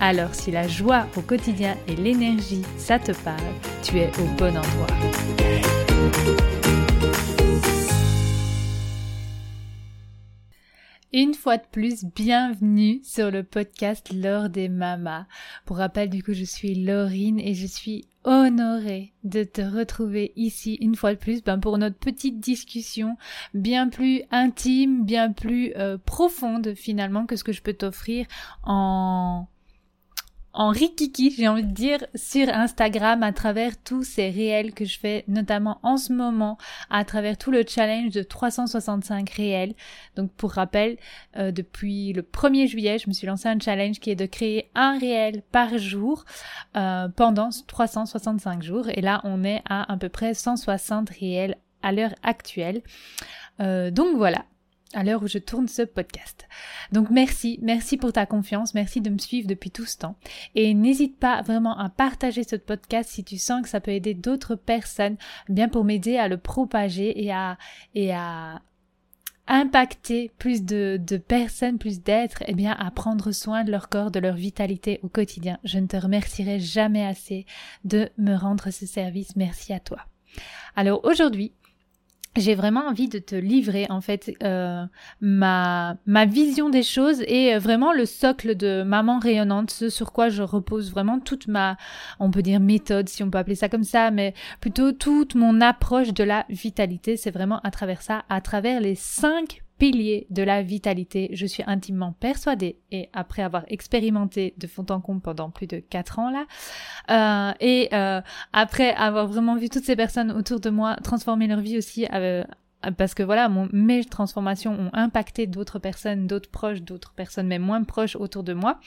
Alors si la joie au quotidien et l'énergie, ça te parle, tu es au bon endroit. Une fois de plus, bienvenue sur le podcast L'heure des mamas. Pour rappel, du coup, je suis Laurine et je suis honorée de te retrouver ici une fois de plus ben, pour notre petite discussion bien plus intime, bien plus euh, profonde finalement que ce que je peux t'offrir en en rikiki, j'ai envie de dire, sur Instagram à travers tous ces réels que je fais, notamment en ce moment, à travers tout le challenge de 365 réels. Donc pour rappel, euh, depuis le 1er juillet, je me suis lancé un challenge qui est de créer un réel par jour euh, pendant 365 jours. Et là, on est à à peu près 160 réels à l'heure actuelle. Euh, donc voilà, à l'heure où je tourne ce podcast. Donc merci, merci pour ta confiance, merci de me suivre depuis tout ce temps. Et n'hésite pas vraiment à partager ce podcast si tu sens que ça peut aider d'autres personnes, bien pour m'aider à le propager et à, et à impacter plus de, de personnes, plus d'êtres, et eh bien à prendre soin de leur corps, de leur vitalité au quotidien. Je ne te remercierai jamais assez de me rendre ce service. Merci à toi. Alors aujourd'hui, j'ai vraiment envie de te livrer en fait euh, ma ma vision des choses et euh, vraiment le socle de maman rayonnante, ce sur quoi je repose vraiment toute ma on peut dire méthode si on peut appeler ça comme ça, mais plutôt toute mon approche de la vitalité, c'est vraiment à travers ça, à travers les cinq pilier de la vitalité. Je suis intimement persuadée, et après avoir expérimenté de fond en comble pendant plus de quatre ans là, euh, et euh, après avoir vraiment vu toutes ces personnes autour de moi transformer leur vie aussi, euh, parce que voilà, mes transformations ont impacté d'autres personnes, d'autres proches, d'autres personnes même moins proches autour de moi.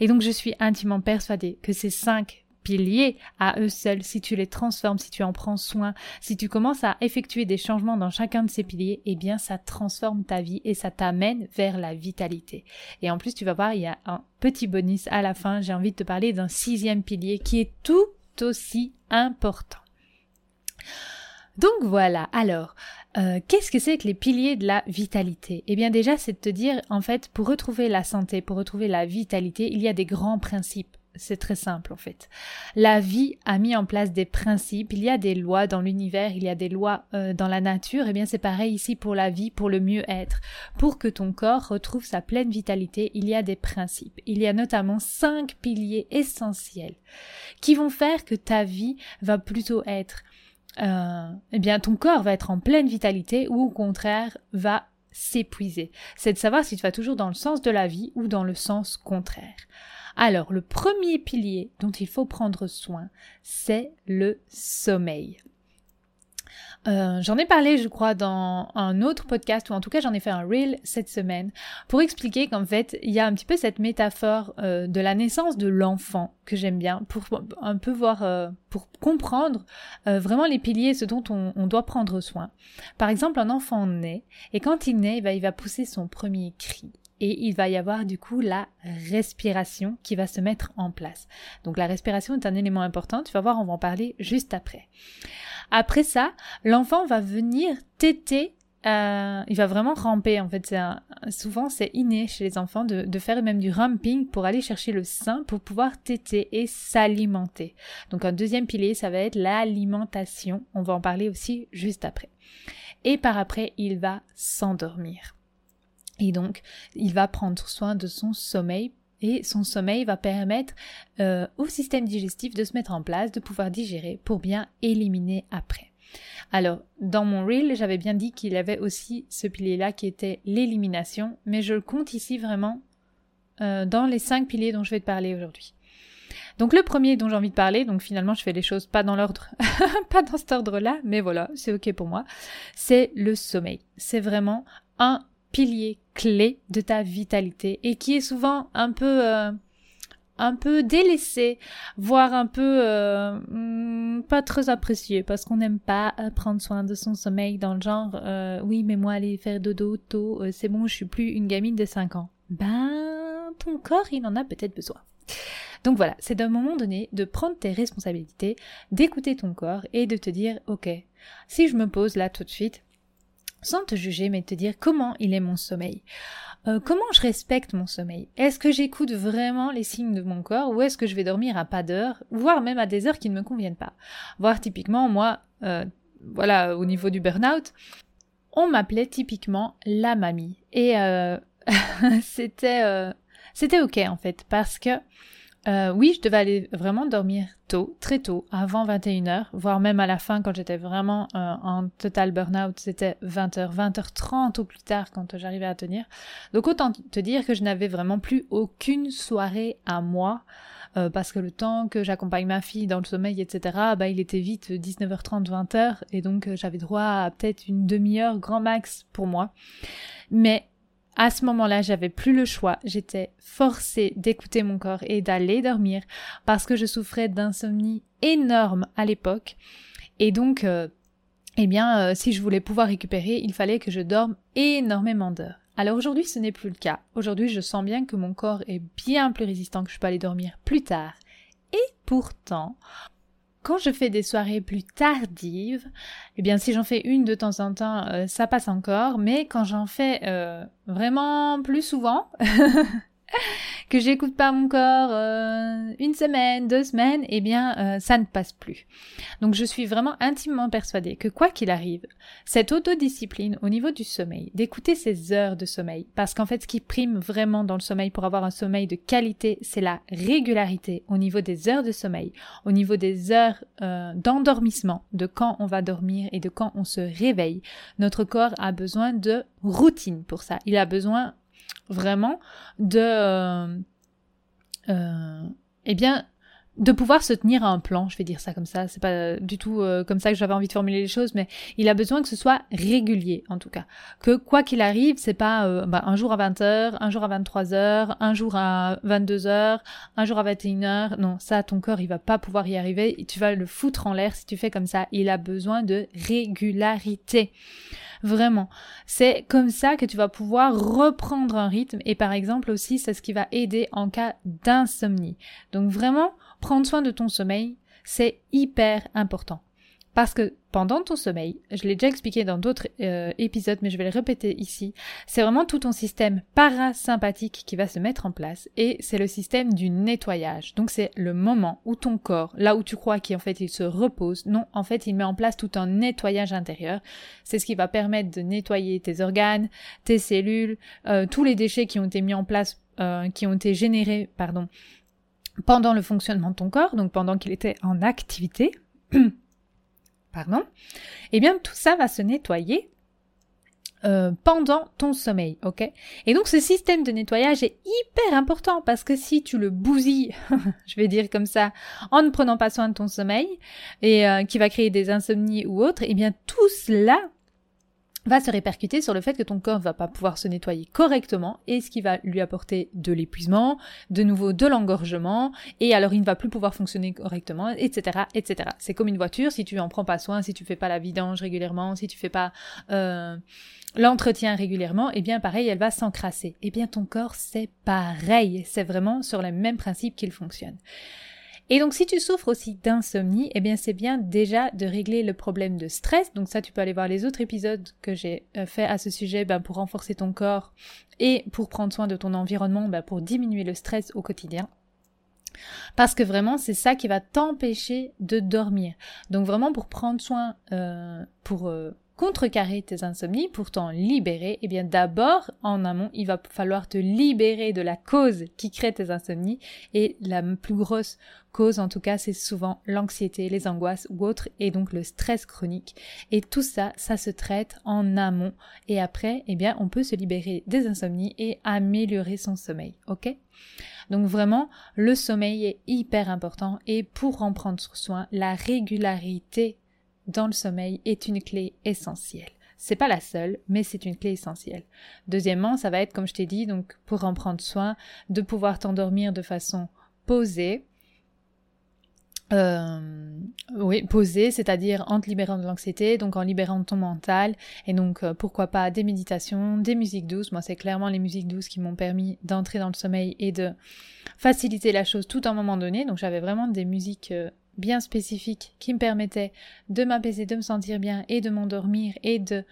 Et donc je suis intimement persuadée que ces cinq piliers à eux seuls, si tu les transformes, si tu en prends soin, si tu commences à effectuer des changements dans chacun de ces piliers, eh bien ça transforme ta vie et ça t'amène vers la vitalité. Et en plus, tu vas voir, il y a un petit bonus à la fin, j'ai envie de te parler d'un sixième pilier qui est tout aussi important. Donc voilà, alors, euh, qu'est-ce que c'est que les piliers de la vitalité? Eh bien déjà, c'est de te dire, en fait, pour retrouver la santé, pour retrouver la vitalité, il y a des grands principes c'est très simple en fait. La vie a mis en place des principes, il y a des lois dans l'univers, il y a des lois euh, dans la nature, et eh bien c'est pareil ici pour la vie, pour le mieux-être. Pour que ton corps retrouve sa pleine vitalité, il y a des principes. Il y a notamment cinq piliers essentiels qui vont faire que ta vie va plutôt être euh, eh bien ton corps va être en pleine vitalité ou au contraire va s'épuiser. C'est de savoir si tu vas toujours dans le sens de la vie ou dans le sens contraire. Alors, le premier pilier dont il faut prendre soin, c'est le sommeil. Euh, j'en ai parlé, je crois, dans un autre podcast, ou en tout cas j'en ai fait un reel cette semaine, pour expliquer qu'en fait, il y a un petit peu cette métaphore euh, de la naissance de l'enfant que j'aime bien, pour un peu voir, euh, pour comprendre vraiment les piliers, ce dont on, on, doit prendre soin. Par exemple, un enfant naît, et quand il naît, il va pousser son premier cri et il va y avoir du coup la respiration qui va se mettre en place. Donc la respiration est un élément important, tu vas voir, on va en parler juste après. Après ça, l'enfant va venir téter euh, il va vraiment ramper en fait. souvent c'est inné chez les enfants de, de, faire même du ramping pour aller chercher le sein pour pouvoir téter et s'alimenter. Donc un deuxième pilier ça va être l'alimentation. On va en parler aussi juste après. Et par après il va s'endormir. Et donc, il va prendre soin de son sommeil et son sommeil va permettre euh, au système digestif de se mettre en place, de pouvoir digérer pour bien éliminer après. Alors, dans mon reel, j'avais bien dit qu'il avait aussi ce pilier-là qui était l'élimination, mais je le compte ici vraiment euh, dans les cinq piliers dont je vais te parler aujourd'hui. Donc le premier dont j'ai envie de parler, donc finalement je fais les choses pas dans l'ordre, pas dans cet ordre-là, mais voilà, c'est ok pour moi, c'est le sommeil. C'est vraiment un pilier clé de ta vitalité et qui est souvent un peu euh, un peu délaissé, voire un peu euh, hmm, pas très apprécié parce qu'on n'aime pas prendre soin de son sommeil dans le genre euh, oui mais moi aller faire dodo tôt, c'est bon, je suis plus une gamine de 5 ans. Ben ton corps il en a peut-être besoin. Donc voilà, c'est d'un moment donné de prendre tes responsabilités, d'écouter ton corps et de te dire ok, si je me pose là tout de suite, sans te juger, mais te dire comment il est mon sommeil. Euh, comment je respecte mon sommeil? Est-ce que j'écoute vraiment les signes de mon corps ou est-ce que je vais dormir à pas d'heure, voire même à des heures qui ne me conviennent pas? Voir typiquement, moi, euh, voilà, au niveau du burn-out, on m'appelait typiquement la mamie. Et euh, c'était, c'était ok en fait, parce que euh, oui, je devais aller vraiment dormir tôt, très tôt, avant 21h, voire même à la fin quand j'étais vraiment euh, en total burn-out, c'était 20h, 20h30 ou plus tard quand j'arrivais à tenir. Donc autant te dire que je n'avais vraiment plus aucune soirée à moi. Euh, parce que le temps que j'accompagne ma fille dans le sommeil, etc., bah, il était vite 19h30, 20h, et donc j'avais droit à peut-être une demi-heure grand max pour moi. Mais à ce moment-là, j'avais plus le choix. J'étais forcée d'écouter mon corps et d'aller dormir parce que je souffrais d'insomnie énorme à l'époque. Et donc, euh, eh bien, euh, si je voulais pouvoir récupérer, il fallait que je dorme énormément d'heures. Alors aujourd'hui, ce n'est plus le cas. Aujourd'hui, je sens bien que mon corps est bien plus résistant, que je peux aller dormir plus tard. Et pourtant, quand je fais des soirées plus tardives, eh bien si j'en fais une de temps en temps, euh, ça passe encore, mais quand j'en fais euh, vraiment plus souvent, que j'écoute pas mon corps euh, une semaine, deux semaines, eh bien euh, ça ne passe plus. Donc je suis vraiment intimement persuadée que quoi qu'il arrive, cette autodiscipline au niveau du sommeil, d'écouter ces heures de sommeil, parce qu'en fait ce qui prime vraiment dans le sommeil pour avoir un sommeil de qualité, c'est la régularité au niveau des heures de sommeil, au niveau des heures euh, d'endormissement, de quand on va dormir et de quand on se réveille. Notre corps a besoin de routine pour ça. Il a besoin vraiment de euh, euh, eh bien de pouvoir se tenir à un plan, je vais dire ça comme ça, c'est pas du tout euh, comme ça que j'avais envie de formuler les choses, mais il a besoin que ce soit régulier en tout cas. Que quoi qu'il arrive, c'est pas bah, un jour à 20h, un jour à 23h, un jour à 22h, un jour à 21h. Non, ça ton corps il va pas pouvoir y arriver, tu vas le foutre en l'air si tu fais comme ça. Il a besoin de régularité. Vraiment. C'est comme ça que tu vas pouvoir reprendre un rythme et par exemple aussi c'est ce qui va aider en cas d'insomnie. Donc vraiment, prendre soin de ton sommeil, c'est hyper important. Parce que pendant ton sommeil, je l'ai déjà expliqué dans d'autres euh, épisodes, mais je vais le répéter ici, c'est vraiment tout ton système parasympathique qui va se mettre en place et c'est le système du nettoyage. Donc c'est le moment où ton corps, là où tu crois qu'en fait il se repose, non, en fait il met en place tout un nettoyage intérieur. C'est ce qui va permettre de nettoyer tes organes, tes cellules, euh, tous les déchets qui ont été mis en place, euh, qui ont été générés, pardon, pendant le fonctionnement de ton corps, donc pendant qu'il était en activité. pardon, eh bien tout ça va se nettoyer euh, pendant ton sommeil, ok? Et donc ce système de nettoyage est hyper important parce que si tu le bousilles, je vais dire comme ça, en ne prenant pas soin de ton sommeil et euh, qui va créer des insomnies ou autres, eh bien tout cela va se répercuter sur le fait que ton corps va pas pouvoir se nettoyer correctement et ce qui va lui apporter de l'épuisement, de nouveau de l'engorgement et alors il ne va plus pouvoir fonctionner correctement, etc., etc. C'est comme une voiture, si tu en prends pas soin, si tu fais pas la vidange régulièrement, si tu fais pas euh, l'entretien régulièrement, eh bien pareil, elle va s'encrasser. Eh bien ton corps c'est pareil, c'est vraiment sur le même principe qu'il fonctionne. Et donc si tu souffres aussi d'insomnie, eh bien c'est bien déjà de régler le problème de stress. Donc ça tu peux aller voir les autres épisodes que j'ai euh, fait à ce sujet ben, pour renforcer ton corps et pour prendre soin de ton environnement, ben, pour diminuer le stress au quotidien. Parce que vraiment, c'est ça qui va t'empêcher de dormir. Donc vraiment, pour prendre soin, euh, pour euh, contrecarrer tes insomnies, pour t'en libérer, eh bien d'abord, en amont, il va falloir te libérer de la cause qui crée tes insomnies. Et la plus grosse cause, en tout cas, c'est souvent l'anxiété, les angoisses ou autres, et donc le stress chronique. Et tout ça, ça se traite en amont. Et après, eh bien, on peut se libérer des insomnies et améliorer son sommeil. Ok? Donc vraiment, le sommeil est hyper important et pour en prendre soin, la régularité dans le sommeil est une clé essentielle. C'est pas la seule, mais c'est une clé essentielle. Deuxièmement, ça va être, comme je t'ai dit, donc pour en prendre soin, de pouvoir t'endormir de façon poser. Euh, oui, poser, c'est-à-dire en te libérant de l'anxiété, donc en libérant ton mental, et donc euh, pourquoi pas des méditations, des musiques douces. Moi, c'est clairement les musiques douces qui m'ont permis d'entrer dans le sommeil et de faciliter la chose tout à un moment donné. Donc j'avais vraiment des musiques euh, bien spécifiques qui me permettaient de m'apaiser, de me sentir bien et de m'endormir et de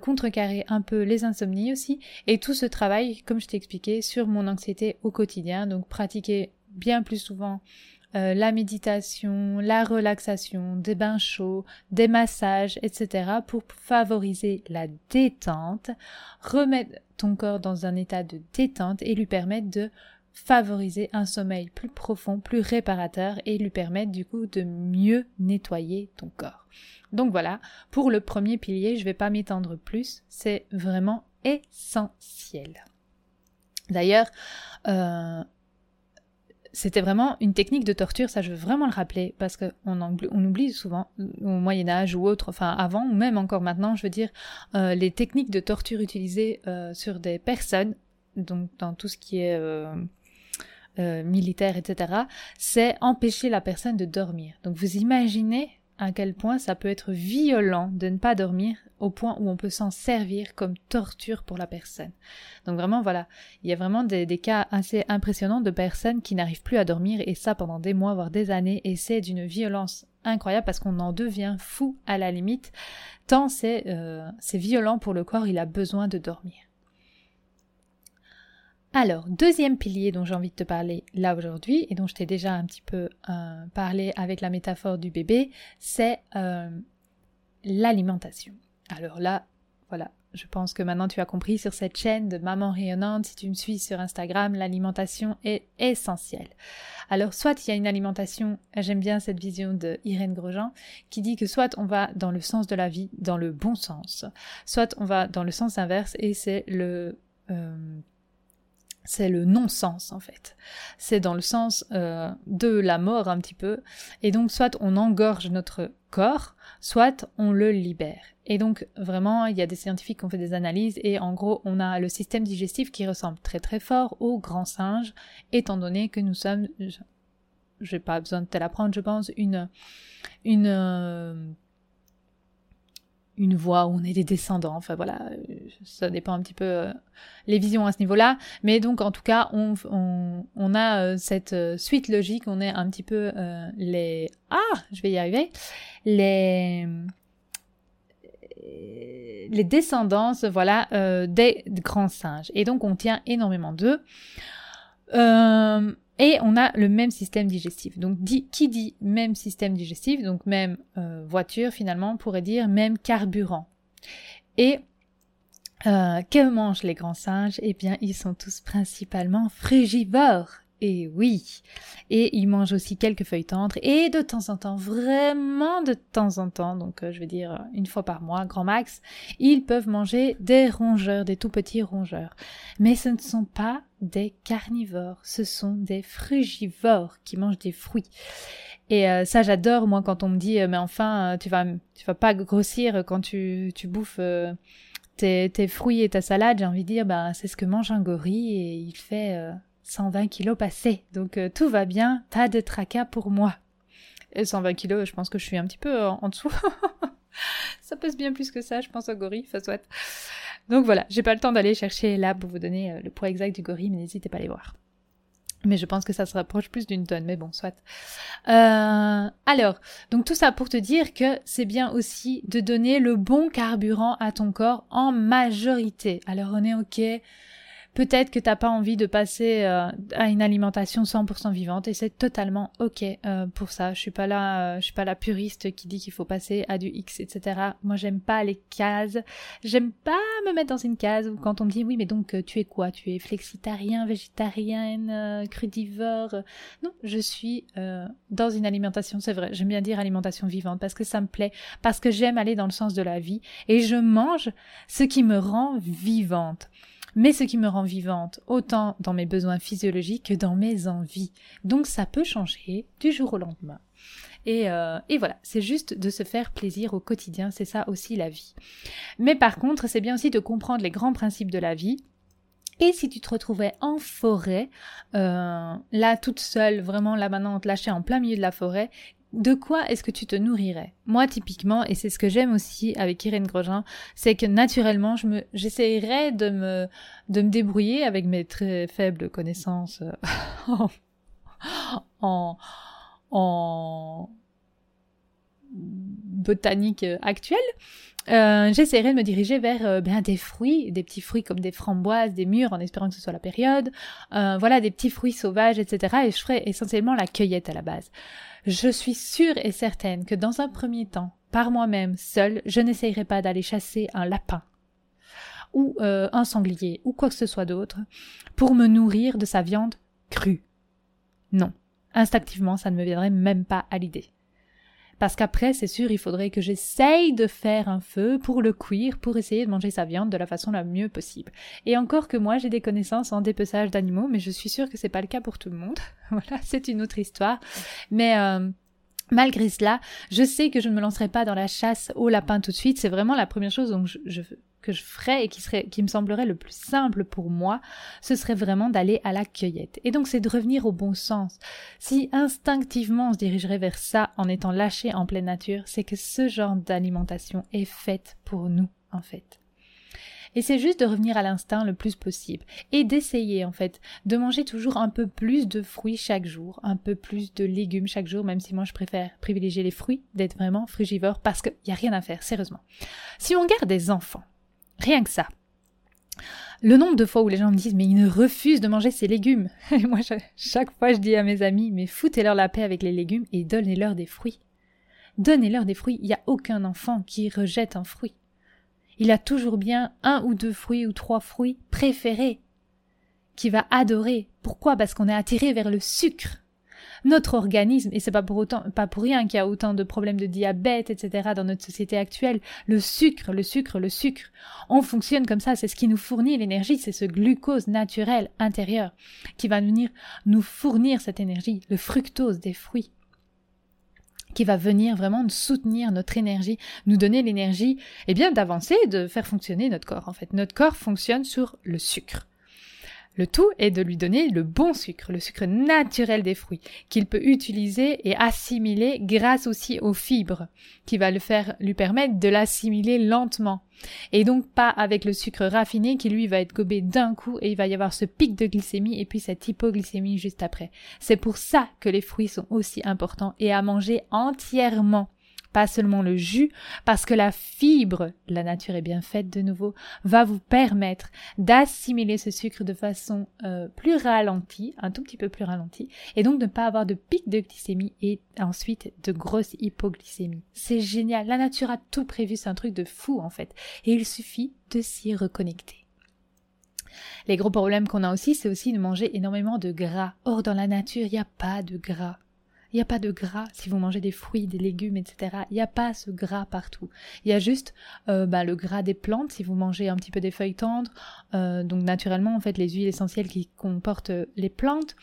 contrecarrer un peu les insomnies aussi. Et tout ce travail, comme je t'ai expliqué, sur mon anxiété au quotidien, donc pratiquer bien plus souvent euh, la méditation, la relaxation, des bains chauds, des massages, etc. pour favoriser la détente, remettre ton corps dans un état de détente et lui permettre de favoriser un sommeil plus profond, plus réparateur et lui permettre du coup de mieux nettoyer ton corps. Donc voilà, pour le premier pilier, je ne vais pas m'étendre plus, c'est vraiment essentiel. D'ailleurs, euh, c'était vraiment une technique de torture, ça je veux vraiment le rappeler, parce qu'on on oublie souvent, au Moyen Âge ou autre, enfin avant, ou même encore maintenant, je veux dire, euh, les techniques de torture utilisées euh, sur des personnes, donc dans tout ce qui est euh, militaire, etc., c'est empêcher la personne de dormir. Donc vous imaginez à quel point ça peut être violent de ne pas dormir au point où on peut s'en servir comme torture pour la personne. Donc vraiment voilà, il y a vraiment des, cas assez impressionnants de personnes qui n'arrivent plus à dormir et ça pendant des mois voire des années et c'est d'une violence incroyable parce qu'on en devient fou à la limite tant c'est euh, violent pour le corps, il a besoin de dormir. Alors, deuxième pilier dont j'ai envie de te parler là aujourd'hui, et dont je t'ai déjà un petit peu euh, parlé avec la métaphore du bébé, c'est euh, l'alimentation. Alors là, voilà, je pense que maintenant tu as compris sur cette chaîne de Maman rayonnante, si tu me suis sur Instagram, l'alimentation est essentielle. Alors soit il y a une alimentation, j'aime bien cette vision de Irène Grosjean, qui dit que soit on va dans le sens de la vie, dans le bon sens, soit on va dans le sens inverse et c'est le... Euh, c'est le non-sens en fait. C'est dans le sens euh, de la mort un petit peu. Et donc soit on engorge notre corps, soit on le libère. Et donc vraiment, il y a des scientifiques qui ont fait des analyses et en gros, on a le système digestif qui ressemble très très fort au grand singe, étant donné que nous sommes, j'ai pas besoin de te l'apprendre, je pense, une une euh, une voie où on est des descendants. Enfin voilà, ça dépend un petit peu euh, les visions à ce niveau-là. Mais donc en tout cas, on, on, a euh, cette euh, suite logique. On est un petit peu les ah, je vais y arriver. Les les descendances, voilà, des grands singes. Et donc on tient énormément d'eux. Et on a le même système digestif. Donc qui dit même système digestif, donc même euh, voiture finalement, pourrait dire même carburant. Et euh, que mangent les grands singes? Eh bien, ils sont tous principalement frugivores. Et oui. Et ils mangent aussi quelques feuilles tendres et de temps en temps, vraiment de temps en temps, donc euh, je vais dire une fois par mois, grand max, ils peuvent manger des rongeurs, des tout petits rongeurs. Mais ce ne sont pas des carnivores, ce sont des frugivores qui mangent des fruits. Et euh, ça, j'adore, moi, quand on me dit, euh, mais enfin, tu vas, tu vas pas grossir quand tu, tu bouffes tes, tes, fruits et ta salade, j'ai envie de dire, bah, c'est ce que mange un gorille et il fait 120 kilos passés. Donc euh, tout va bien, tas de tracas pour moi. Et 120 kilos, je pense que je suis un petit peu en, dessous. ça pèse bien plus que ça, je pense au gorille, ça soit. Donc voilà, j'ai pas le temps d'aller chercher là pour vous donner euh, le poids exact du gorille, mais n'hésitez pas à aller voir. Mais je pense que ça se rapproche plus d'une tonne, mais bon, soit. Euh, alors, donc tout ça pour te dire que c'est bien aussi de donner le bon carburant à ton corps en majorité. Alors on est ok, Peut-être que t'as pas envie de passer euh, à une alimentation 100% vivante et c'est totalement ok euh, pour ça. Je suis pas là, euh, je suis pas la puriste qui dit qu'il faut passer à du X, etc. Moi, j'aime pas les cases. J'aime pas me mettre dans une case où quand on me dit oui, mais donc tu es quoi? Tu es flexitarien, végétarienne, crudivore? Non, je suis dans une alimentation. C'est vrai, j'aime bien dire alimentation vivante parce que ça me plaît, parce que j'aime aller dans le sens de la vie et je mange ce qui me rend vivante mais ce qui me rend vivante, autant dans mes besoins physiologiques que dans mes envies. Donc ça peut changer du jour au lendemain. Et, euh, et, voilà, c'est juste de se faire plaisir au quotidien, c'est ça aussi la vie. Mais par contre, c'est bien aussi de comprendre les grands principes de la vie Et si tu te retrouvais en forêt, euh, là toute seule, vraiment là maintenant lâchée en plein milieu de la forêt, de quoi est-ce que tu te nourrirais? Moi, typiquement, et c'est ce que j'aime aussi avec Irène Grosjean, c'est que naturellement, je de me débrouiller avec mes très faibles connaissances euh, en, en, botanique actuelle. Euh, j'essaierai de me diriger vers euh, ben, des fruits, des petits fruits comme des framboises, des mûres, en espérant que ce soit la période. Euh, voilà, des petits fruits sauvages, etc. Et je ferai essentiellement la cueillette à la base. Je suis sûre et certaine que dans un premier temps, par moi-même, seule, je n'essayerai pas d'aller chasser un lapin ou euh, un sanglier ou quoi que ce soit d'autre pour me nourrir de sa viande crue. Non. Instinctivement, ça ne me viendrait même pas à l'idée. Parce qu'après, c'est sûr, il faudrait que j'essaye de faire un feu pour le cuire, pour essayer de manger sa viande de la façon la mieux possible. Et encore que moi, j'ai des connaissances en dépeçage d'animaux, mais je suis sûre que c'est pas le cas pour tout le monde. voilà, c'est une autre histoire. Mais euh, Malgré cela, je sais que je ne me lancerai pas dans la chasse au lapin tout de suite. C'est vraiment la première chose donc je, que je ferais et qui me semblerait le plus simple pour moi, ce serait vraiment d'aller à la cueillette. Et donc c'est de revenir au bon sens. Si instinctivement on se dirigerait vers ça en étant lâché en pleine nature, c'est que ce genre d'alimentation est faite pour nous, en fait. Et c'est juste de revenir à l'instinct le plus possible. Et d'essayer, en fait, de manger toujours un peu plus de fruits chaque jour, un peu plus de légumes chaque jour, même si moi je préfère privilégier les fruits, d'être vraiment frugivore, parce qu'il n'y a rien à faire, sérieusement. Si on garde des enfants, rien que ça, le nombre de fois où les gens me disent mais ils refusent de manger ces légumes. Et moi, chaque fois, je dis à mes amis mais foutez-leur la paix avec les légumes et donnez-leur des fruits. Donnez-leur des fruits. Il n'y a aucun enfant qui rejette un fruit il a toujours bien un ou deux fruits ou trois fruits préférés qui va adorer. Pourquoi? Parce qu'on est attiré vers le sucre. Notre organisme, et c'est pas pour autant, pas pour rien qu'il y a autant de problèmes de diabète, etc. dans notre société actuelle, le sucre, le sucre, le sucre. On fonctionne comme ça, c'est ce qui nous fournit l'énergie, c'est ce glucose naturel intérieur qui va venir nous fournir cette énergie, le fructose des fruits qui va venir vraiment soutenir notre énergie, nous donner l'énergie, eh bien, d'avancer, de faire fonctionner notre corps. En fait, notre corps fonctionne sur le sucre. Le tout est de lui donner le bon sucre, le sucre naturel des fruits, qu'il peut utiliser et assimiler grâce aussi aux fibres, qui va le faire lui permettre de l'assimiler lentement. Et donc pas avec le sucre raffiné qui lui va être gobé d'un coup et il va y avoir ce pic de glycémie et puis cette hypoglycémie juste après. C'est pour ça que les fruits sont aussi importants et à manger entièrement pas seulement le jus, parce que la fibre, la nature est bien faite de nouveau, va vous permettre d'assimiler ce sucre de façon euh, plus ralentie, un tout petit peu plus ralentie, et donc de ne pas avoir de pic de glycémie et ensuite de grosse hypoglycémie. C'est génial, la nature a tout prévu, c'est un truc de fou en fait, et il suffit de s'y reconnecter. Les gros problèmes qu'on a aussi, c'est aussi de manger énormément de gras. Or, dans la nature, il n'y a pas de gras. Il n'y a pas de gras si vous mangez des fruits, des légumes, etc. Il n'y a pas ce gras partout. Il y a juste euh, bah, le gras des plantes si vous mangez un petit peu des feuilles tendres. Euh, donc naturellement, en fait, les huiles essentielles qui comportent les plantes.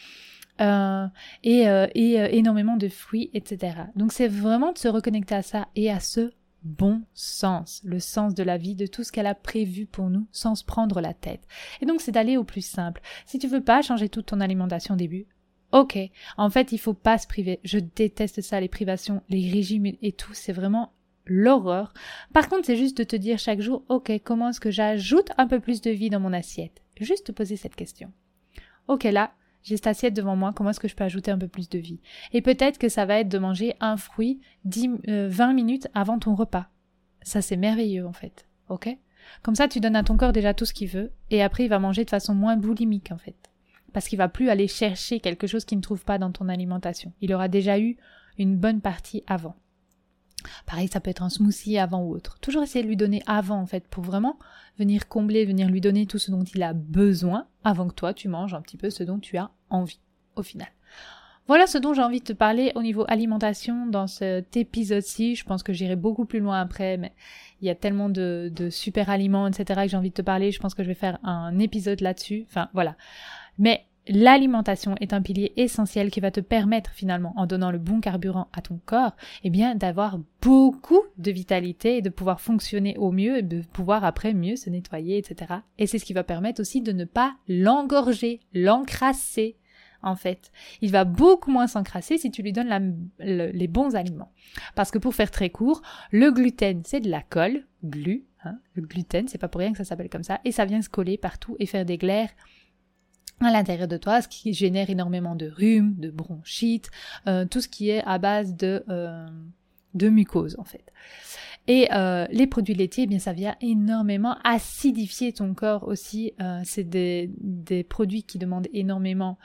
Euh, et, et énormément de fruits, etc. Donc c'est vraiment de se reconnecter à ça et à ce bon sens, le sens de la vie, de tout ce qu'elle a prévu pour nous, sans se prendre la tête. Et donc c'est d'aller au plus simple. Si tu veux pas changer toute ton alimentation au début, Ok, en fait, il faut pas se priver. Je déteste ça, les privations, les régimes et tout. C'est vraiment l'horreur. Par contre, c'est juste de te dire chaque jour, ok, comment est-ce que j'ajoute un peu plus de vie dans mon assiette? Juste te poser cette question. Ok, là, j'ai cette assiette devant moi, comment est-ce que je peux ajouter un peu plus de vie? Et peut-être que ça va être de manger un fruit 10, 20 euh, minutes avant ton repas. Ça, c'est merveilleux, en fait. Ok? Comme ça, tu donnes à ton corps déjà tout ce qu'il veut, et après, il va manger de façon moins boulimique, en fait parce qu'il va plus aller chercher quelque chose qu'il ne trouve pas dans ton alimentation. Il aura déjà eu une bonne partie avant. Pareil, ça peut être un smoothie avant ou autre. Toujours essayer de lui donner avant, en fait, pour vraiment venir combler, venir lui donner tout ce dont il a besoin avant que toi, tu manges un petit peu ce dont tu as envie, au final. Voilà ce dont j'ai envie de te parler au niveau alimentation dans cet épisode-ci. Je pense que j'irai beaucoup plus loin après, mais il y a tellement de, de super aliments, etc. que j'ai envie de te parler. Je pense que je vais faire un épisode là-dessus. Enfin, voilà. Mais l'alimentation est un pilier essentiel qui va te permettre finalement, en donnant le bon carburant à ton corps, eh bien d'avoir beaucoup de vitalité et de pouvoir fonctionner au mieux et de pouvoir après mieux se nettoyer, etc. Et c'est ce qui va permettre aussi de ne pas l'engorger, l'encrasser, en fait. Il va beaucoup moins s'encrasser si tu lui donnes les bons aliments. Parce que pour faire très court, le gluten, c'est de la colle, glu, hein, le gluten, c'est pas pour rien que ça s'appelle comme ça, et ça vient se coller partout et faire des glaires à l'intérieur de toi, ce qui génère énormément de rhume, de bronchite, euh, tout ce qui est à base de, euh, de mucose en fait. Et euh, les produits laitiers, eh bien ça vient énormément acidifier ton corps aussi. c'est des, des, produits qui demandent énormément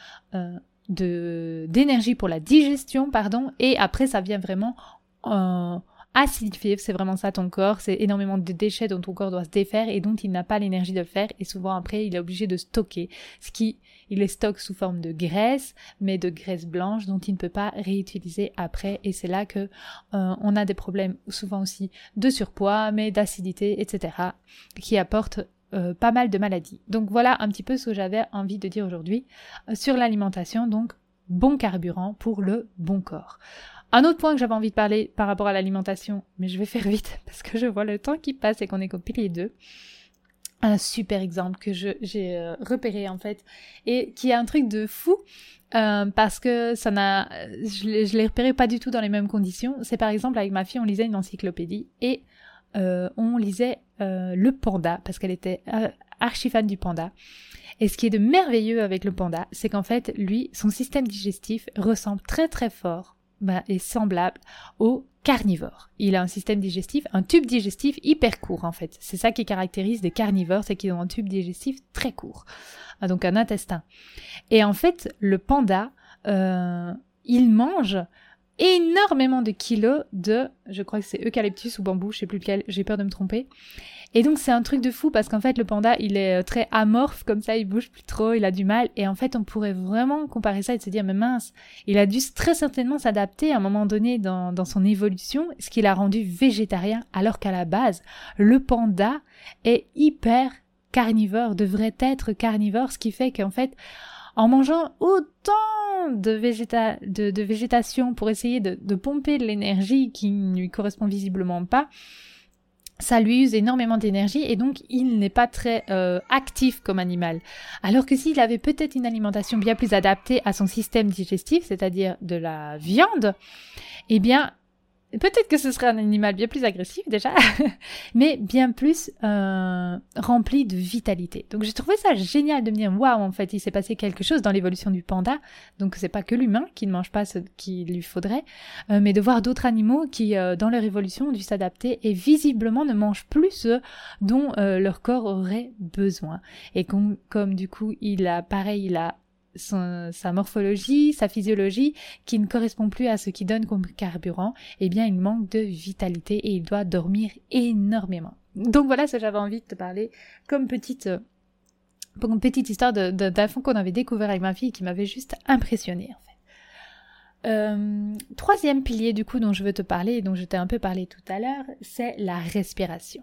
de d'énergie pour la digestion, pardon. Et après, ça vient vraiment acidifier, c'est vraiment ça ton corps, c'est énormément de déchets dont ton corps doit se défaire et dont il n'a pas l'énergie de faire et souvent après il est obligé de stocker, ce qui il les stocke sous forme de graisse, mais de graisse blanche dont il ne peut pas réutiliser après et c'est là que euh, on a des problèmes souvent aussi de surpoids, mais d'acidité, etc. qui apportent euh, pas mal de maladies. Donc voilà un petit peu ce que j'avais envie de dire aujourd'hui euh, sur l'alimentation, donc bon carburant pour le bon corps. Un autre point que j'avais envie de parler par rapport à l'alimentation, mais je vais faire vite parce que je vois le temps qui passe et qu'on est copié les deux. Un super exemple que j'ai euh, repéré en fait et qui est un truc de fou euh, parce que ça n'a, je l'ai repéré pas du tout dans les mêmes conditions. C'est par exemple avec ma fille, on lisait une encyclopédie et euh, on lisait le panda parce qu'elle était archi fan du panda. Et ce qui est de merveilleux avec le panda, c'est qu'en fait, lui, son système digestif ressemble très très fort bah, est semblable au carnivore. Il a un système digestif, un tube digestif hyper court en fait. C'est ça qui caractérise des carnivores, c'est qu'ils ont un tube digestif très court, ah, donc un intestin. Et en fait, le panda, euh, il mange énormément de kilos de, je crois que c'est eucalyptus ou bambou, je sais plus lequel, j'ai peur de me tromper. Et donc c'est un truc de fou parce qu'en fait le panda il est euh, très amorphe comme ça, il bouge plus trop, il a du mal et en fait on pourrait vraiment comparer ça et se dire mais mince, il a dû très certainement s'adapter à un moment donné dans, dans son évolution, ce qui l'a rendu végétarien alors qu'à la base le panda est hyper carnivore, devrait être carnivore, ce qui fait qu'en fait en mangeant autant de, végétation pour essayer de, pomper l'énergie qui ne lui correspond visiblement pas, ça lui use énormément d'énergie et donc il n'est pas très euh, actif comme animal. Alors que s'il avait peut-être une alimentation bien plus adaptée à son système digestif, c'est-à-dire de la viande, eh bien Peut-être que ce serait un animal bien plus agressif déjà, mais bien plus euh, rempli de vitalité. Donc j'ai trouvé ça génial de me dire waouh en fait il s'est passé quelque chose dans l'évolution du panda. Donc c'est pas que l'humain qui ne mange pas ce qu'il lui faudrait, euh, mais de voir d'autres animaux qui euh, dans leur évolution ont dû s'adapter et visiblement ne mangent plus ce dont leur corps aurait besoin. Et comme du coup il a pareil il a sa morphologie, sa physiologie, qui ne correspond plus à ce qui donne comme carburant, eh bien, il manque de vitalité et il doit dormir énormément. Donc voilà ce que j'avais envie de te parler comme petite, une petite histoire d'un fond qu'on avait découvert avec ma fille qui m'avait juste impressionné en fait. Euh, troisième pilier du coup dont je veux te parler et dont je t'ai un peu parlé tout à l'heure, c'est la respiration.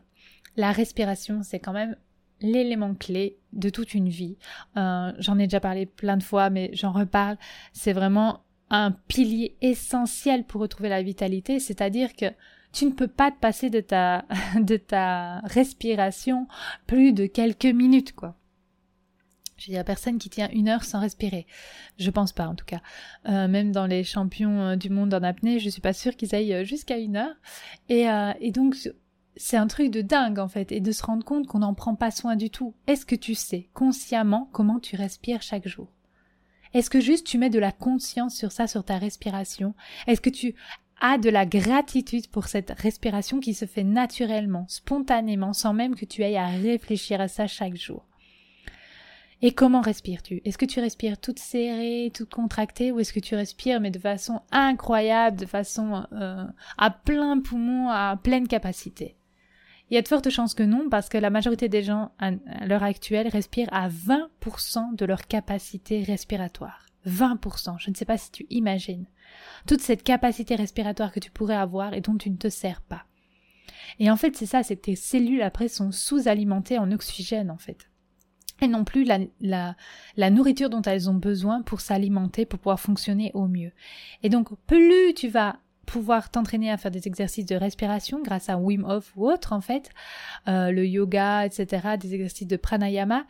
La respiration, c'est quand même l'élément clé de toute une vie. Euh, j'en ai déjà parlé plein de fois, mais j'en reparle. C'est vraiment un pilier essentiel pour retrouver la vitalité, c'est-à-dire que tu ne peux pas te passer de ta, de ta respiration plus de quelques minutes, quoi. Je veux dire, personne qui tient une heure sans respirer. Je pense pas, en tout cas. Euh, même dans les champions euh, du monde en apnée, je suis pas sûre qu'ils aillent jusqu'à une heure. Et, et donc, c'est un truc de dingue en fait, et de se rendre compte qu'on n'en prend pas soin du tout. Est-ce que tu sais consciemment comment tu respires chaque jour? Est-ce que juste tu mets de la conscience sur ça, sur ta respiration? Est-ce que tu as de la gratitude pour cette respiration qui se fait naturellement, spontanément, sans même que tu ailles à réfléchir à ça chaque jour? Et comment respires-tu? Est-ce que tu respires toute serrée, toute contractée, ou est-ce que tu respires mais de façon incroyable, de façon euh, à plein poumon, à pleine capacité? Il y a de fortes chances que non, parce que la majorité des gens à l'heure actuelle respirent à 20% de leur capacité respiratoire. 20%, je ne sais pas si tu imagines. Toute cette capacité respiratoire que tu pourrais avoir et dont tu ne te sers pas. Et en fait, c'est ça, c'est que tes cellules après sont sous-alimentées en oxygène, en fait. et non plus la, nourriture dont elles ont besoin pour s'alimenter, pour pouvoir fonctionner au mieux. Et donc, plus tu vas pouvoir t'entraîner à faire des exercices de respiration grâce à Wim Hof ou autre en fait, euh, le yoga, etc., des exercices de pranayama,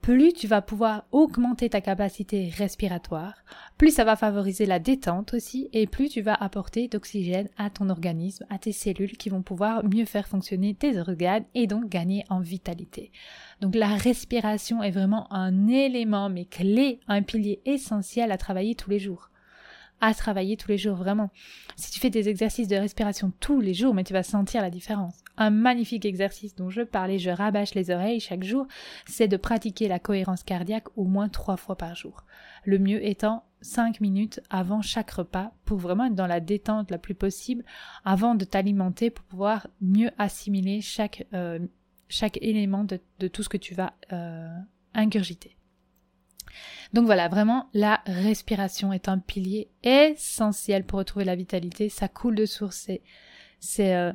plus tu vas pouvoir augmenter ta capacité respiratoire, plus ça va favoriser la détente aussi, et plus tu vas apporter d'oxygène à ton organisme, à tes cellules qui vont pouvoir mieux faire fonctionner tes organes et donc gagner en vitalité. Donc la respiration est vraiment un élément, mais clé, un pilier essentiel à travailler tous les jours à travailler tous les jours, vraiment. Si tu fais des exercices de respiration tous les jours, mais tu vas sentir la différence. Un magnifique exercice dont je parlais, je rabâche les oreilles chaque jour, c'est de pratiquer la cohérence cardiaque au moins trois fois par jour. Le mieux étant cinq minutes avant chaque repas pour vraiment être dans la détente la plus possible avant de t'alimenter pour pouvoir mieux assimiler chaque, euh, élément de, tout ce que tu vas euh, ingurgiter. Donc voilà, vraiment, la respiration est un pilier essentiel pour retrouver la vitalité. Ça coule de source. C'est, euh,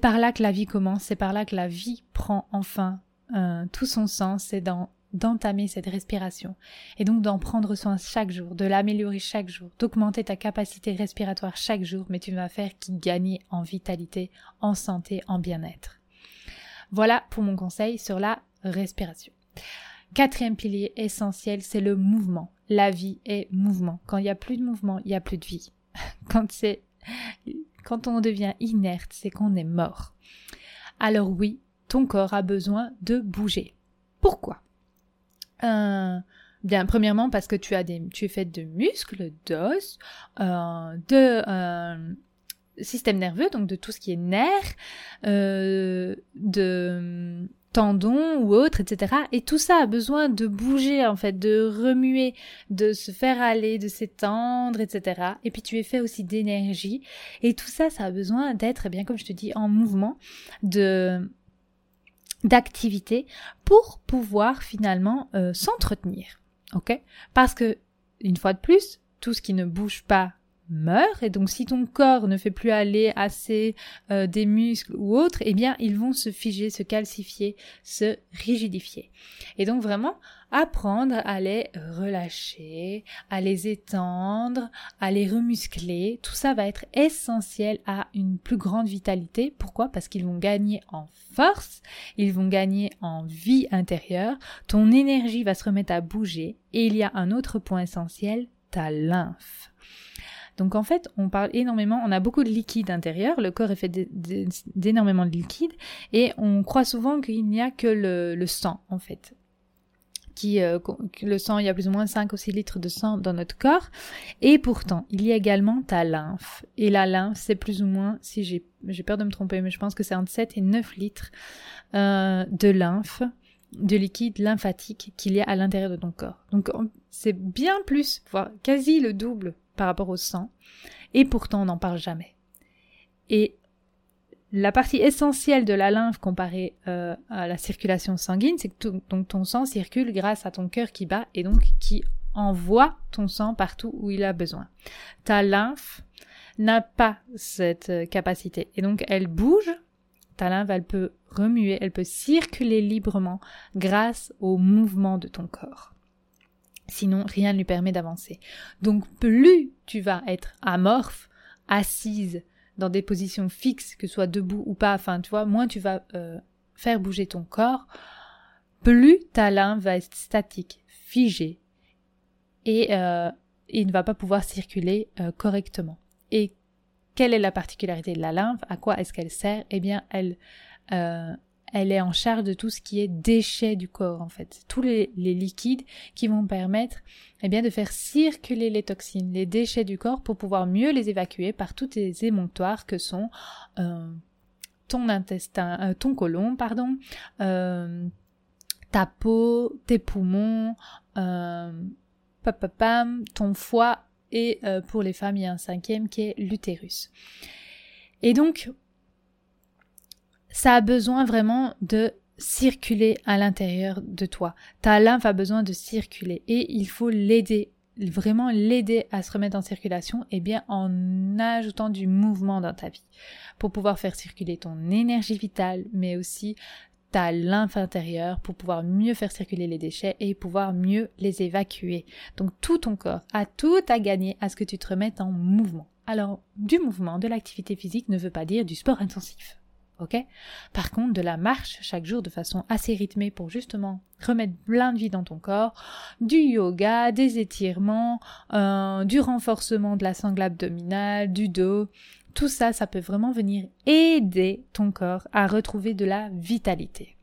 par là que la vie commence. C'est par là que la vie prend enfin euh, tout son sens. C'est d'entamer cette respiration et donc d'en prendre soin chaque jour, de l'améliorer chaque jour, d'augmenter ta capacité respiratoire chaque jour, mais tu ne vas faire qu'y gagner en vitalité, en santé, en bien-être. Voilà pour mon conseil sur la respiration. Quatrième pilier essentiel, c'est le mouvement. La vie est mouvement. Quand il n'y a plus de mouvement, il n'y a plus de vie. Quand c'est, quand on devient inerte, c'est qu'on est mort. Alors oui, ton corps a besoin de bouger. Pourquoi? Euh, Bien, premièrement parce que tu as des, tu es fait de muscles, d'os, euh, de euh, système nerveux, donc de tout ce qui est nerfs, euh, de tendons ou autres, etc. Et tout ça a besoin de bouger, en fait, de remuer, de se faire aller, de s'étendre, etc. Et puis tu es fait aussi d'énergie. Et tout ça, ça a besoin d'être, eh bien comme je te dis, en mouvement, de d'activité pour pouvoir finalement euh, s'entretenir. Ok? Parce que, une fois de plus, tout ce qui ne bouge pas meurt et donc si ton corps ne fait plus aller assez euh, des muscles ou autres, eh bien ils vont se figer, se calcifier, se rigidifier. Et donc vraiment apprendre à les relâcher, à les étendre, à les remuscler, tout ça va être essentiel à une plus grande vitalité. Pourquoi? Parce qu'ils vont gagner en force, ils vont gagner en vie intérieure, ton énergie va se remettre à bouger et il y a un autre point essentiel, ta lymphe. Donc en fait, on parle énormément, on a beaucoup de liquide intérieur, le corps est fait d'énormément de liquide, et on croit souvent qu'il n'y a que le, sang, en fait. Qui, euh, le sang, il y a plus ou moins 5 ou 6 litres de sang dans notre corps, et pourtant, il y a également ta lymphe. Et la lymphe, c'est plus ou moins, si j'ai, j'ai peur de me tromper, mais je pense que c'est entre 7 et 9 litres euh, de lymphe de liquide lymphatique qu'il y a à l'intérieur de ton corps. Donc c'est bien plus, voire quasi le double par rapport au sang, et pourtant on n'en parle jamais. Et la partie essentielle de la lymphe comparée euh, à la circulation sanguine, c'est que donc ton sang circule grâce à ton cœur qui bat et donc qui envoie ton sang partout où il a besoin. Ta lymphe n'a pas cette euh, capacité et donc elle bouge. Ta lymphe, elle peut remuer, elle peut circuler librement grâce au mouvement de ton corps. Sinon, rien ne lui permet d'avancer. Donc, plus tu vas être amorphe, assise, dans des positions fixes, que ce soit debout ou pas, enfin, tu vois, moins tu vas euh, faire bouger ton corps, plus ta lymphe va être statique, figée, et, euh, il ne va pas pouvoir circuler euh, correctement. Et quelle est la particularité de la lymphe À quoi est-ce qu'elle sert? Eh bien, elle, elle est en charge de tout ce qui est déchets du corps en fait, tous les, liquides qui vont permettre eh bien de faire circuler les toxines, les déchets du corps pour pouvoir mieux les évacuer par tous les émonctoires que sont euh, ton intestin, euh, ton côlon, pardon, euh, ta peau, tes poumons, papapam, ton foie et pour les femmes il y a un cinquième qui est l'utérus. Et donc ça a besoin vraiment de circuler à l'intérieur de toi. Ta lymphe a besoin de circuler et il faut l'aider, vraiment l'aider à se remettre en circulation et bien en ajoutant du mouvement dans ta vie pour pouvoir faire circuler ton énergie vitale mais aussi ta lymphe intérieure pour pouvoir mieux faire circuler les déchets et pouvoir mieux les évacuer. Donc tout ton corps a tout à gagner à ce que tu te remettes en mouvement. Alors, du mouvement, de l'activité physique ne veut pas dire du sport intensif. Par contre, de la marche chaque jour de façon assez rythmée pour justement remettre plein de vie dans ton corps, du yoga, des étirements, euh, du renforcement de la sangle abdominale, du dos, tout ça, ça peut vraiment venir aider ton corps à retrouver de la vitalité.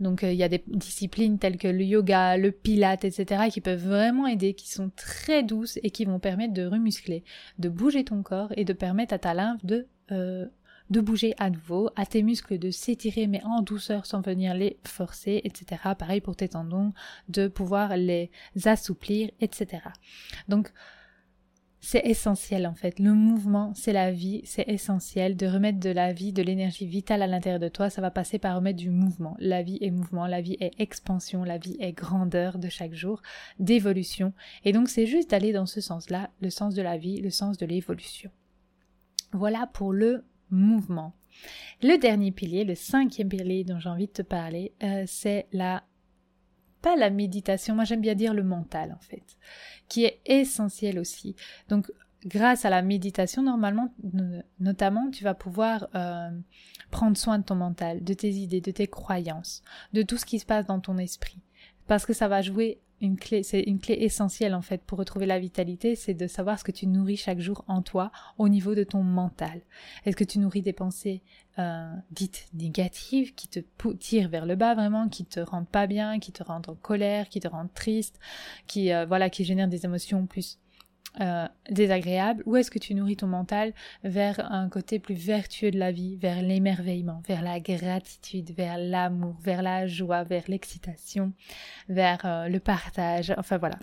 Donc euh, il y a des disciplines telles que le yoga, le pilate, etc. qui peuvent vraiment aider, qui sont très douces et qui vont permettre de remuscler, de bouger ton corps et de permettre à ta lymphe de euh, de bouger à nouveau, à tes muscles de s'étirer mais en douceur sans venir les forcer, etc. Pareil pour tes tendons, de pouvoir les assouplir, etc. Donc c'est essentiel en fait. Le mouvement, c'est la vie, c'est essentiel de remettre de la vie, de l'énergie vitale à l'intérieur de toi. Ça va passer par remettre du mouvement. La vie est mouvement, la vie est expansion, la vie est grandeur de chaque jour, d'évolution. Et donc c'est juste d'aller dans ce sens-là, le sens de la vie, le sens de l'évolution. Voilà pour le mouvement. Le dernier pilier, le cinquième pilier dont j'ai envie de te parler, euh, c'est la pas la méditation, moi j'aime bien dire le mental en fait, qui est essentiel aussi. Donc grâce à la méditation, normalement, notamment, tu vas pouvoir euh, prendre soin de ton mental, de tes idées, de tes croyances, de tout ce qui se passe dans ton esprit. Parce que ça va jouer une clé, c'est une clé essentielle en fait pour retrouver la vitalité, c'est de savoir ce que tu nourris chaque jour en toi au niveau de ton mental. Est-ce que tu nourris des pensées euh, dites négatives qui te tirent vers le bas vraiment, qui te rendent pas bien, qui te rendent en colère, qui te rendent triste, qui euh, voilà, qui génèrent des émotions plus euh, désagréable ou est-ce que tu nourris ton mental vers un côté plus vertueux de la vie, vers l'émerveillement, vers la gratitude, vers l'amour, vers la joie, vers l'excitation, vers euh, le partage, enfin voilà.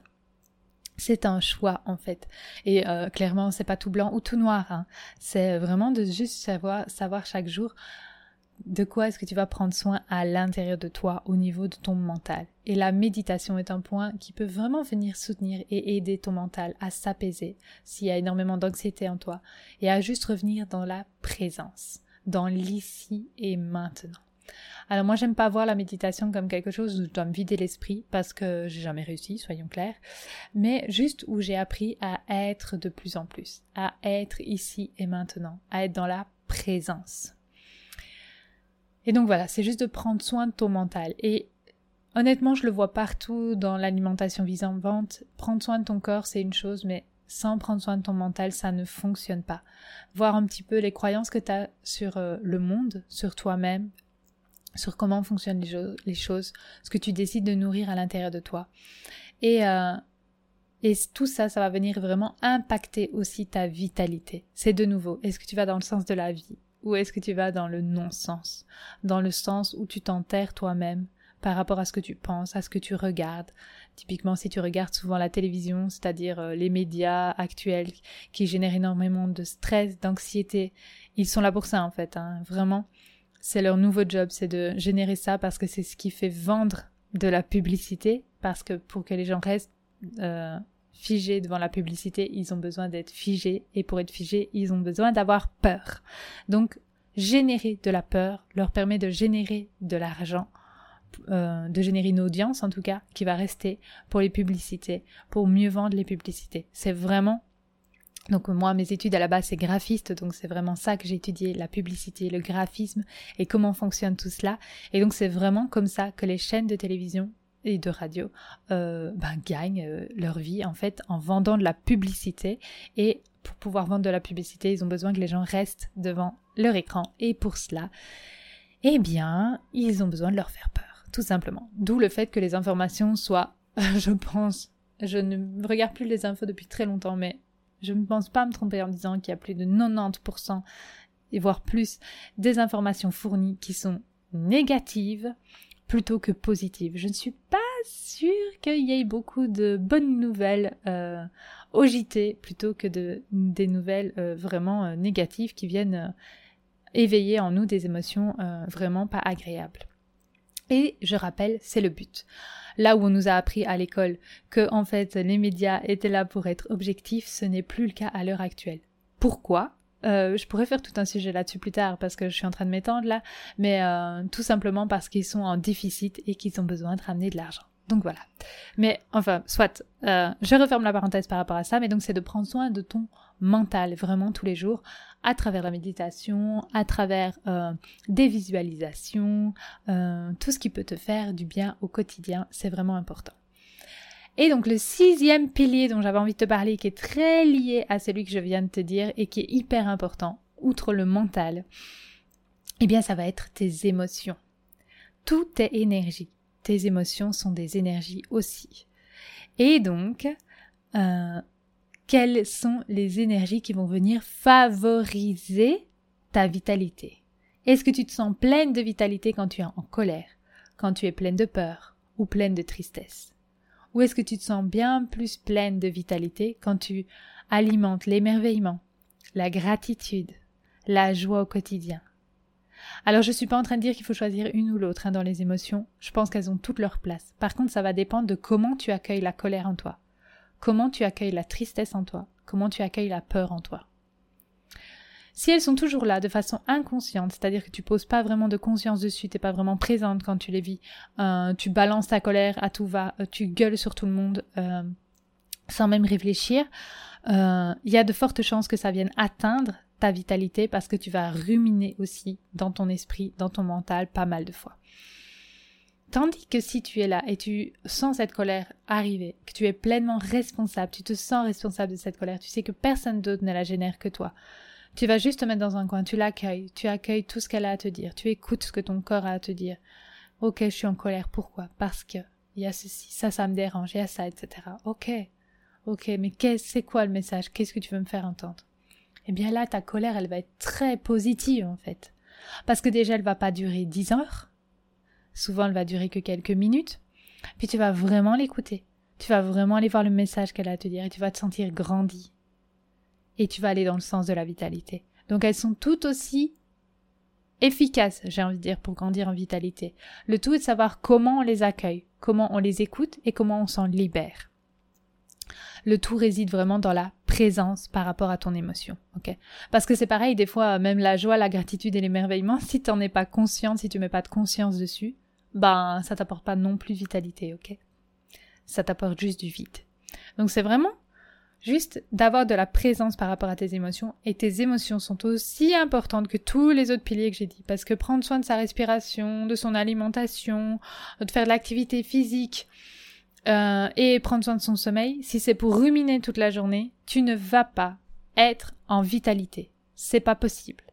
C'est un choix en fait. Et euh, clairement, c'est pas tout blanc ou tout noir. Hein. C'est vraiment de juste savoir, savoir chaque jour de quoi est-ce que tu vas prendre soin à l'intérieur de toi au niveau de ton mental? Et la méditation est un point qui peut vraiment venir soutenir et aider ton mental à s'apaiser s'il y a énormément d'anxiété en toi et à juste revenir dans la présence, dans l'ici et maintenant. Alors moi j'aime pas voir la méditation comme quelque chose où je dois me vider l'esprit parce que j'ai jamais réussi, soyons clairs, mais juste où j'ai appris à être de plus en plus, à être ici et maintenant, à être dans la présence. Et donc voilà, c'est juste de prendre soin de ton mental. Et honnêtement, je le vois partout dans l'alimentation visant-vente. Prendre soin de ton corps, c'est une chose, mais sans prendre soin de ton mental, ça ne fonctionne pas. Voir un petit peu les croyances que tu as sur euh, le monde, sur toi-même, sur comment fonctionnent les, choses, ce que tu décides de nourrir à l'intérieur de toi. Et, euh, et tout ça, ça va venir vraiment impacter aussi ta vitalité. C'est de nouveau, est-ce que tu vas dans le sens de la vie? Ou est-ce que tu vas dans le non-sens, dans le sens où tu t'enterres toi-même par rapport à ce que tu penses, à ce que tu regardes. Typiquement, si tu regardes souvent la télévision, c'est-à-dire euh, les médias actuels qui génèrent énormément de stress, d'anxiété, ils sont là pour ça en fait. Hein. Vraiment, c'est leur nouveau job, c'est de générer ça parce que c'est ce qui fait vendre de la publicité, parce que pour que les gens restent euh, figés devant la publicité, ils ont besoin d'être figés et pour être figés, ils ont besoin d'avoir peur. Donc générer de la peur leur permet de générer de l'argent, euh, de générer une audience en tout cas qui va rester pour les publicités, pour mieux vendre les publicités. C'est vraiment donc moi, mes études à la base, c'est graphiste, donc c'est vraiment ça que j'ai étudié, la publicité, le graphisme et comment fonctionne tout cela. Et donc c'est vraiment comme ça que les chaînes de télévision et de radio euh, ben, gagnent euh, leur vie en fait en vendant de la publicité. Et pour pouvoir vendre de la publicité ils ont besoin que les gens restent devant leur écran. Et pour cela eh bien ils ont besoin de leur faire peur tout simplement. D'où le fait que les informations soient je pense je ne regarde plus les infos depuis très longtemps mais je ne pense pas me tromper en disant qu'il y a plus de 90% et voire plus des informations fournies qui sont négatives plutôt que positive. Je ne suis pas sûre qu'il y ait beaucoup de bonnes nouvelles euh, au plutôt que de, des nouvelles euh, vraiment euh, négatives qui viennent éveiller en nous des émotions vraiment pas agréables. Et je rappelle, c'est le but. Là où on nous a appris à l'école que en fait les médias étaient là pour être objectifs, ce n'est plus le cas à l'heure actuelle. Pourquoi? Euh, je pourrais faire tout un sujet là-dessus plus tard parce que je suis en train de m'étendre là, mais euh, tout simplement parce qu'ils sont en déficit et qu'ils ont besoin de ramener de l'argent. Donc voilà. Mais enfin, soit, euh, je referme la parenthèse par rapport à ça, mais donc c'est de prendre soin de ton mental vraiment tous les jours à travers la méditation, à travers des visualisations, tout ce qui peut te faire du bien au quotidien, c'est vraiment important. Et donc le sixième pilier dont j'avais envie de te parler, qui est très lié à celui que je viens de te dire et qui est hyper important, outre le mental, eh bien ça va être tes émotions. Tout est énergie tes émotions sont des énergies aussi. Et donc, euh, quelles sont les énergies qui vont venir favoriser ta vitalité? Est-ce que tu te sens pleine de vitalité quand tu es en colère, quand tu es pleine de peur ou pleine de tristesse? Ou est-ce que tu te sens bien plus pleine de vitalité quand tu alimentes l'émerveillement, la gratitude, la joie au quotidien? Alors je suis pas en train de dire qu'il faut choisir une ou l'autre hein, dans les émotions, je pense qu'elles ont toutes leur place. Par contre, ça va dépendre de comment tu accueilles la colère en toi, comment tu accueilles la tristesse en toi, comment tu accueilles la peur en toi. Si elles sont toujours là de façon inconsciente, c'est-à-dire que tu poses pas vraiment de conscience dessus, t'es pas vraiment présente quand tu les vis, euh, tu balances ta colère à tout va, euh, tu gueules sur tout le monde euh, sans même réfléchir, il y a de fortes chances que ça vienne atteindre ta vitalité parce que tu vas ruminer aussi dans ton esprit, dans ton mental pas mal de fois. Tandis que si tu es là et tu sens cette colère arriver, que tu es pleinement responsable, tu te sens responsable de cette colère, tu sais que personne d'autre ne la génère que toi. Tu vas juste te mettre dans un coin, tu l'accueilles, tu accueilles tout ce qu'elle a à te dire, tu écoutes ce que ton corps a à te dire. Ok, je suis en colère, pourquoi? Parce que il y a ceci, ça, ça me dérange, il y a ça, etc. Ok, ok, mais c'est quoi le message? Qu'est-ce que tu veux me faire entendre? Eh bien là, ta colère, elle va être très positive, en fait. Parce que déjà, elle va pas durer dix heures. Souvent, elle va durer que quelques minutes. Puis tu vas vraiment l'écouter. Tu vas vraiment aller voir le message qu'elle a à te dire et tu vas te sentir grandi. Et tu vas aller dans le sens de la vitalité. Donc elles sont toutes aussi efficaces, j'ai envie de dire, pour grandir en vitalité. Le tout est de savoir comment on les accueille, comment on les écoute et comment on s'en libère. Le tout réside vraiment dans la présence par rapport à ton émotion, ok? Parce que c'est pareil, des fois, même la joie, la gratitude et l'émerveillement, si tu n'en es pas conscient, si tu mets pas de conscience dessus, ben ça t'apporte pas non plus vitalité, ok? Ça t'apporte juste du vide. Donc c'est vraiment juste d'avoir de la présence par rapport à tes émotions et tes émotions sont aussi importantes que tous les autres piliers que j'ai dit parce que prendre soin de sa respiration, de son alimentation, de faire de l'activité physique, euh, et prendre soin de son sommeil, si c'est pour ruminer toute la journée, tu ne vas pas être en vitalité. C'est pas possible.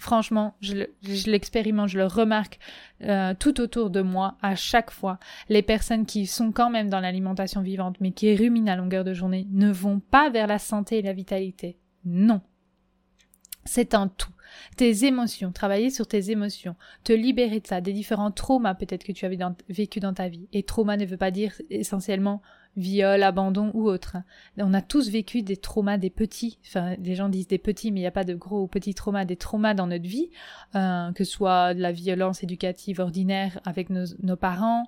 Franchement, je l'expérimente, je, le remarque euh, tout autour de moi à chaque fois. Les personnes qui sont quand même dans l'alimentation vivante mais qui ruminent à longueur de journée ne vont pas vers la santé et la vitalité. Non. C'est un tout. Tes émotions, travailler sur tes émotions, te libérer de ça, des différents traumas peut-être que tu avais vécu dans ta vie. Et trauma ne veut pas dire essentiellement viol, abandon ou autre. On a tous vécu des traumas, des petits, enfin les gens disent des petits, mais il n'y a pas de gros ou petits traumas, des traumas dans notre vie, euh, que ce soit de la violence éducative ordinaire avec nos parents,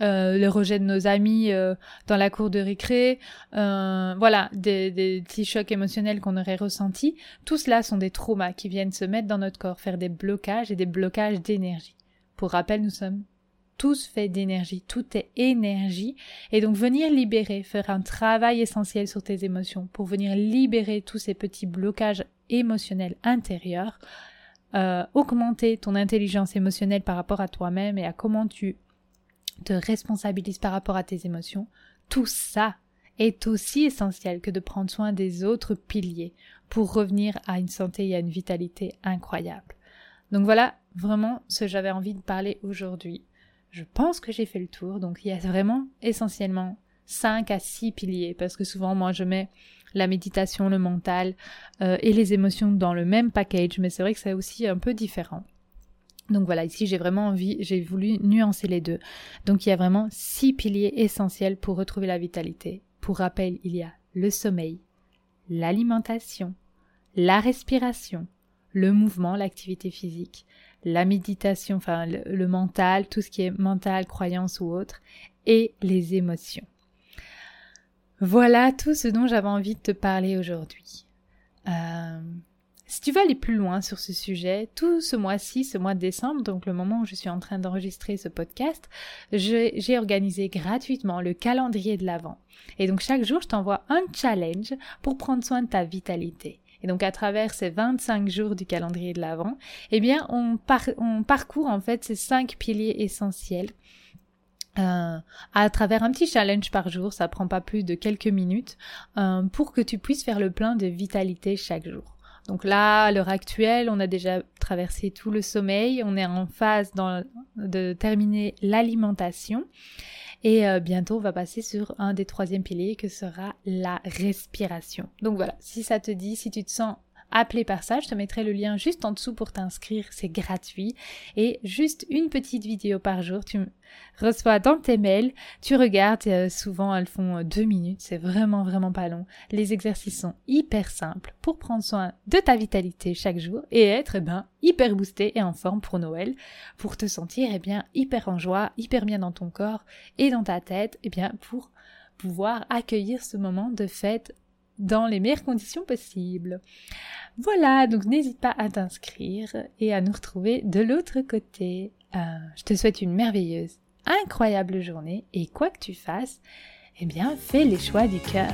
euh, le rejet de nos amis euh, dans la cour de récré, voilà, des, des, petits chocs émotionnels qu'on aurait ressentis. Tout cela sont des traumas qui viennent se mettre dans notre corps, faire des blocages et des blocages d'énergie. Pour rappel, nous sommes tous faits d'énergie, tout est énergie, et donc venir libérer, faire un travail essentiel sur tes émotions pour venir libérer tous ces petits blocages émotionnels intérieurs, euh, augmenter ton intelligence émotionnelle par rapport à toi-même et à comment tu te responsabilise par rapport à tes émotions, tout ça est aussi essentiel que de prendre soin des autres piliers pour revenir à une santé et à une vitalité incroyable. Donc voilà vraiment ce que j'avais envie de parler aujourd'hui. Je pense que j'ai fait le tour, donc il y a vraiment essentiellement 5 à 6 piliers, parce que souvent moi je mets la méditation, le mental euh, et les émotions dans le même package, mais c'est vrai que c'est aussi un peu différent. Donc voilà, ici j'ai vraiment envie, j'ai voulu nuancer les deux. Donc il y a vraiment six piliers essentiels pour retrouver la vitalité. Pour rappel, il y a le sommeil, l'alimentation, la respiration, le mouvement, l'activité physique, la méditation, enfin le, mental, tout ce qui est mental, croyance ou autre, et les émotions. Voilà tout ce dont j'avais envie de te parler aujourd'hui. Euh, Si tu veux aller plus loin sur ce sujet, tout ce mois-ci, ce mois de décembre, donc le moment où je suis en train d'enregistrer ce podcast, j'ai organisé gratuitement le calendrier de l'Avent. Et donc chaque jour, je t'envoie un challenge pour prendre soin de ta vitalité. Et donc à travers ces 25 jours du calendrier de l'Avent, eh bien on, parcourt en fait ces cinq piliers essentiels euh, à travers un petit challenge par jour, ça prend pas plus de quelques minutes, euh, pour que tu puisses faire le plein de vitalité chaque jour. Donc là, à l'heure actuelle, on a déjà traversé tout le sommeil, on est en phase de terminer l'alimentation. Et euh, bientôt, on va passer sur un des troisièmes piliers que sera la respiration. Donc voilà, si ça te dit, si tu te sens appelé par ça, je te mettrai le lien juste en dessous pour t'inscrire, c'est gratuit. Et juste une petite vidéo par jour, tu reçois dans tes mails, tu regardes, euh, souvent elles font euh, deux minutes, c'est vraiment vraiment pas long. Les exercices sont hyper simples pour prendre soin de ta vitalité chaque jour et être eh ben, hyper boosté et en forme pour Noël, pour te sentir eh bien, hyper en joie, hyper bien dans ton corps et dans ta tête, eh bien, pour pouvoir accueillir ce moment de fête dans les meilleures conditions possibles. Voilà, donc n'hésite pas à t'inscrire et à nous retrouver de l'autre côté. Euh, je te souhaite une merveilleuse, incroyable journée et quoi que tu fasses, eh bien, fais les choix du cœur.